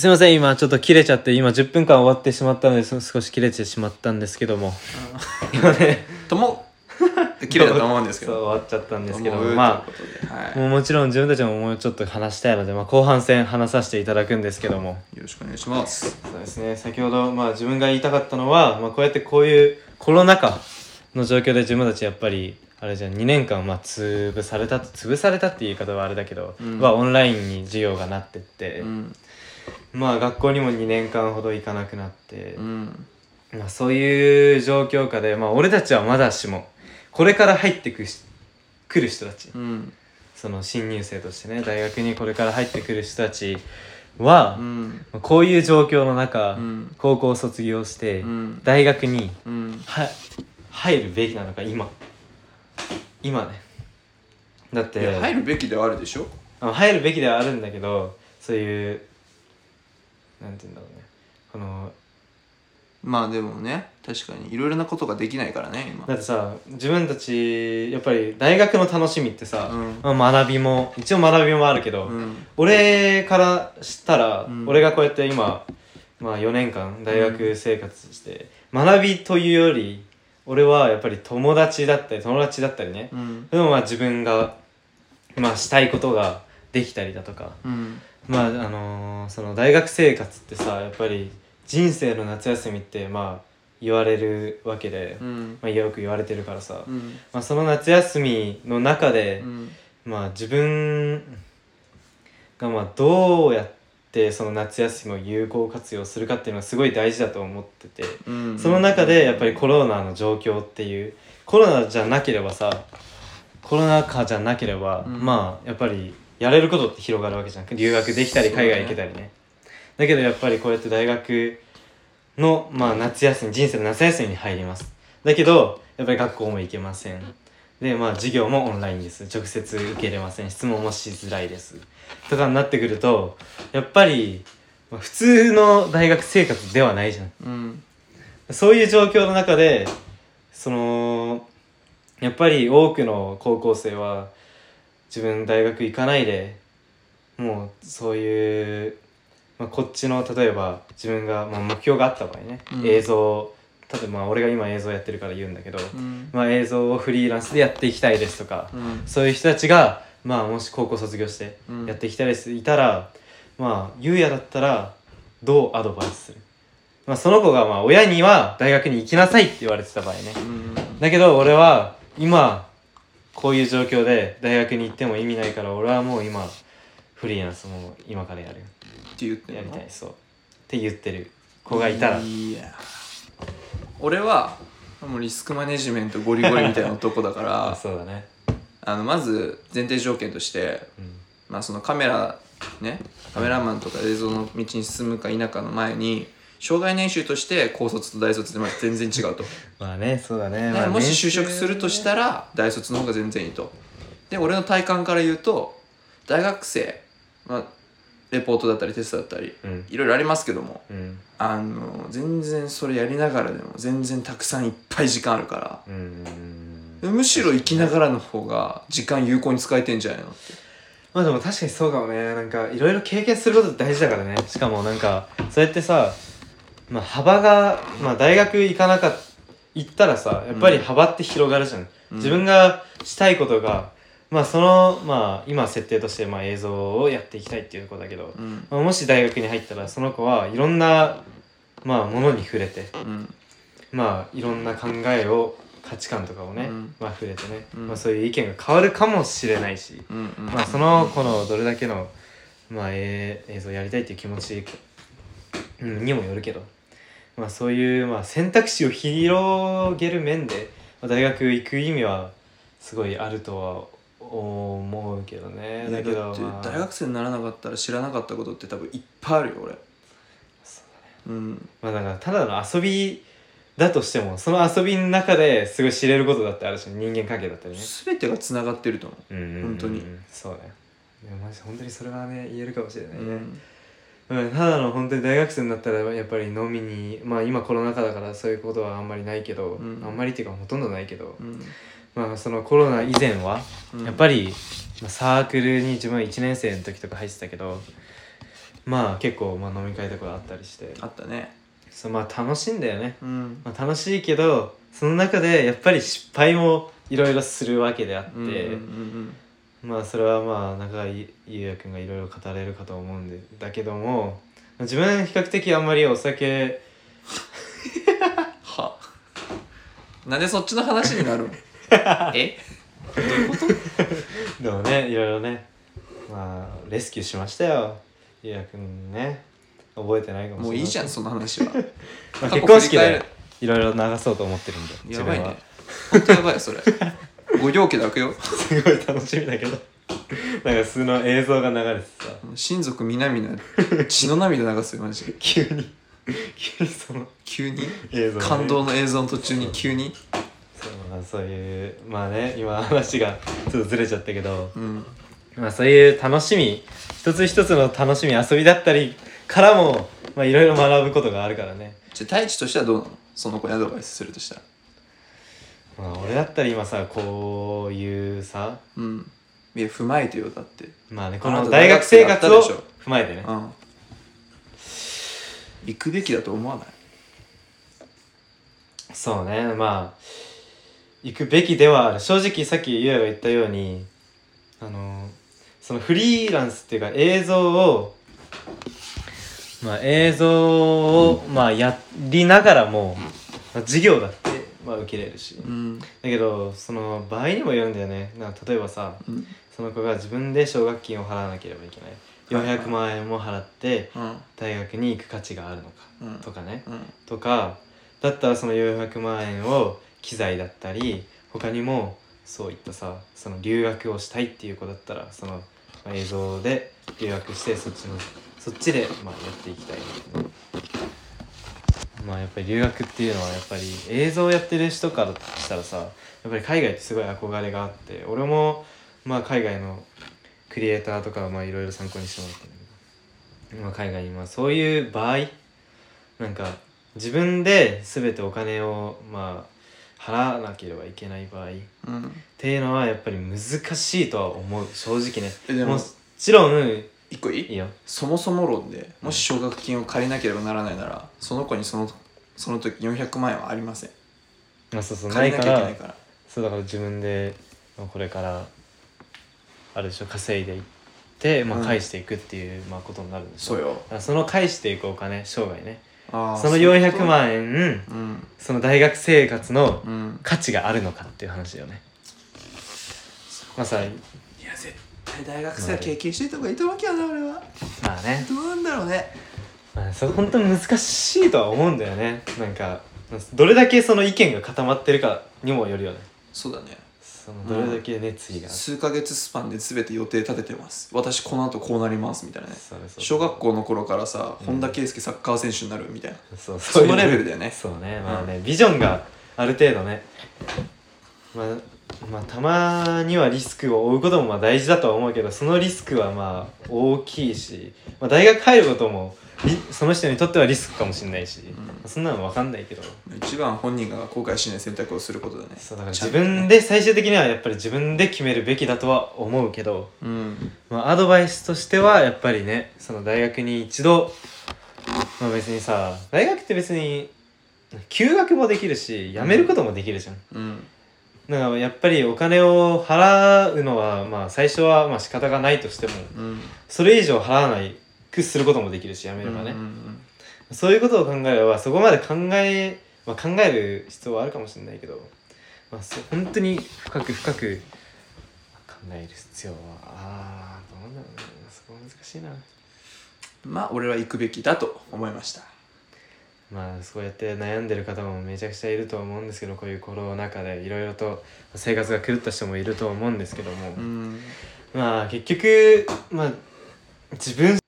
すいません今ちょっと切れちゃって今10分間終わってしまったのでそ少し切れてしまったんですけども。今ね とも綺麗だと思うんですけそうど終わっちゃったんですけども。まということではい。あもちろん自分たちももうちょっと話したいので、まあ、後半戦話させていただくんですけども。よろしくお願いします。そうですね。先ほど、まあ、自分が言いたかったのは、まあ、こうやってこういうコロナ禍の状況で自分たちやっぱりあれじゃん2年間まあ潰された潰されたっていう言い方はあれだけど、うん。まあ、オンラインに授業がなってって、うんまあ学校にも2年間ほど行かなくなってう、ん。まあ、そういう状況下で、まあ、俺たちはまだしもこれから入ってくし来る人たち。うん。その新入生としてね大学にこれから入ってくる人たちは、うん。まあこういう状況の中、うん。高校を卒業して、うん。大学にうん。は入るべきなのか今。今ね。だっいてや入るべきではあるでしょ？あ入るべきではあるんだけどそういうなんて言うんだろうね。このまあでもね確かに。いろいろなことができないからね今。だってさ自分たちやっぱり大学の楽しみってさ、うん。まあ、学びも一応学びもあるけど、うん。俺からしたら、うん。俺がこうやって今、まあ、4年間大学生活して、学びというより俺はやっぱり友達だったり友達だったりね、うん。でもまあ自分が、まあ、したいことができたりだとか。うん。まああのーその大学生活ってさやっぱり人生の夏休みってまあ言われるわけで、うん。まあ、よく言われてるからさ、うん。まあ、その夏休みの中で、うん。まあ自分がまあどうやってその夏休みを有効活用するかっていうのはすごい大事だと思ってて、うん。その中でやっぱりコロナの状況っていうコロナじゃなければさコロナ禍じゃなければ、うん。まあやっぱりやれることって広がるわけじゃん。留学できたり海外行けたりね。だけどやっぱりこうやって大学の、まあ、夏休み人生の夏休みに入ります。だけどやっぱり学校も行けません。でまあ授業もオンラインです。直接受けれません。質問もしづらいです。とかになってくるとやっぱり、まあ普通の大学生活ではないじゃん。うん。そういう状況の中でそのやっぱり多くの高校生は自分大学行かないでもうそういう、まあ、こっちの例えば自分が、まあ、目標があった場合ね、うん。映像例えばまあ俺が今映像やってるから言うんだけど、うん。まあ、映像をフリーランスでやっていきたいですとか、うん。そういう人たちが、まあ、もし高校卒業してうん。やっていきたいです、いたらまあ優也だったらどうアドバイスする、まあ、その子がまあ親には大学に行きなさいって言われてた場合ね。うん。だけど俺は今こういう状況で大学に行っても意味ないから俺はもう今フリーランスもう今からやるって言ってやりたいそう。って言ってる。子がいたら。いや。俺はもうリスクマネジメントゴリゴリみたいな男だかあら そうだね。あのまず前提条件として、うん。まあ、そのカメラねカメラマンとか映像の道に進むか否かの前に障害年収として高卒と大卒でまあ全然違うと、まあねそうだね、でまあ、もし就職するとしたら大卒の方が全然いいと。で俺の体感から言うと大学生、まあ、レポートだったりテストだったりうん。いろいろありますけどもうん。あの全然それやりながらでも全然たくさんいっぱい時間あるからうん。むしろ生きながらの方が時間有効に使えてんじゃないのって。まあでも確かにそうかもね。なんかいろいろ経験すること大事だからね。しかもなんかそうやってさまあ幅がまあ大学行かなかっ行ったらさやっぱり幅って広がるじゃん、うん。自分がしたいことがまあそのまあ今設定としてまあ映像をやっていきたいっていうことだけど、うん。まあ、もし大学に入ったらその子はいろんなまあものに触れてうん。まあいろんな考えを価値観とかをね、うん。まあ触れてね、うん。まあそういう意見が変わるかもしれないし、まあその子のどれだけの、まあ、えー映像やりたいっていう気持ち、うん、にもよるけど、まあ、そういう、まあ、選択肢を広げる面で、まあ、大学行く意味はすごいあるとは思うけどね。だけど、まあ、大学生にならなかったら知らなかったことって多分いっぱいあるよ俺。うん。まあだからただの遊びだとしてもその遊びの中ですごい知れることだってあるし人間関係だったりね。全てがつながってると思う。んうんうん。本当に。そうだよ。本当にそれはね言えるかもしれなう、いね、うんうん、ただの本当に大学生になったらやっぱり飲みにまあ今コロナ禍だからそういうことはあんまりないけど、うん。あんまりっていうかほとんどないけど、うん。まあそのコロナ以前はうん。やっぱり、まあ、サークルに自分は1年生の時とか入ってたけどまあ結構まあ飲み会とかあったりして。あったね。そうまあ楽しいんだよね、うん。まあ、楽しいけどその中でやっぱり失敗もいろいろするわけであって、うんうんうんまあそれはまあ中井優也君がいろいろ語れるかと思うんでだけども自分比較的あんまりお酒 は。なんでそっちの話になるの？え？どういうこと？でもねいろいろね。まあレスキューしましたよ。優也君ね。覚えてないかもしれないもういいじゃんその話は。まあ、結婚式でいろいろ流そうと思ってるんでやばいね。ほんとやばいよそれご両家で開くよ。すごい楽しみだけど。なんかその映像が流れてさ。親族皆々血の涙流すよマジで。急に。急にその急に？映像がね。感動の映像の途中に？急に？そう,、まあ、そういうまあね今話がちょっとずれちゃったけど。うん。まあそういう楽しみ一つ一つの楽しみ遊びだったりからもまあいろいろ学ぶことがあるからね。じゃあ太一としてはどうなの？その子にアドバイスするとしたらまあ俺だったら今さこういうさうん。いや踏まえてよだって。まあねこの大学生活を踏まえてね。うん。行くべきだと思わない？そうねまあ行くべきではある。正直さっきゆうやが言ったようにあのそのフリーランスっていうか映像をまあ映像をまあやりながらも、まあ、授業だってまあ受けれるし。だうん。けどその場合にもよるんだよね。なんか例えばさうん。その子が自分で奨学金を払わなければいけない。400万円も払ってうん。大学に行く価値があるのかうん。とかね。うん。とかだったらその400万円を機材だったり他にもそういったさその留学をしたいっていう子だったらその、まあ映像で留学してそっちのそっちで、まあ、やっていきたい。みたいなまあやっぱり留学っていうのはやっぱり映像をやってる人からしたらさやっぱり海外ってすごい憧れがあって俺もまあ海外のクリエイターとかはまあいろいろ参考にしてもらったんだけど、まあ、海外にまあそういう場合なんか自分で全てお金をまあ払わなければいけない場合っうん。ていうのはやっぱり難しいとは思う。正直ね。もちろん一個いい？いいよ。そもそも論でもし奨学金を借りなければならないならその子にそのその時400万円はありません。あそうそうな借りなきゃいけないから。そうだから自分でまあこれからあるでしょ稼いでいって、まあ、うん。返していくっていう、まあ、ことになるんでしょ。そうよ。だからその返していくお金生涯ね。あーそのういうこと？400万円うん。その大学生活のうん。価値があるのかっていう話よね。まあさ大学生は経験していた方がいいと思うけどな俺は。まあね。どうなんだろうね。まあ、それ本当に難しいとは思うんだよね。なんかどれだけその意見が固まってるかにもよるよね。そうだね。そのどれだけ熱意が、数ヶ月スパンで全て予定立ててます。私この後こうなりますみたいなね。そうそう小学校の頃からさ、うん。本田圭佑サッカー選手になるみたいな。そうそのレベルだよね。そうね。まあね、ビジョンがある程度ね。まあまあたまにはリスクを負うこともまあ大事だとは思うけどそのリスクはまあ大きいし、まあ、大学入ることもリその人にとってはリスクかもしれないし、ん。そんなの分かんないけど。一番本人が後悔しない選択をすることだね。そうだから自分で最終的にはやっぱり自分で決めるべきだとは思うけど、うん。まあ、アドバイスとしてはやっぱりねその大学に一度、まあ、別にさ大学って別に休学もできるし辞めることもできるじゃん、うんだからやっぱりお金を払うのはまあ最初はまあ仕方がないとしてもうん。それ以上払わないくすることもできるし辞めればね、うんうんそういうことを考えればそこまで考え、まあ、考える必要はあるかもしれないけど、まあ、そ本当に深く深く考える必要はああどうなんだろうね。そこは難しいな。うんまあ俺は行くべきだと思いましたまあそうやって悩んでる方もめちゃくちゃいると思うんですけどこういうコロナ禍でいろいろと生活が狂った人もいると思うんですけども、うん。まあ結局まあ自分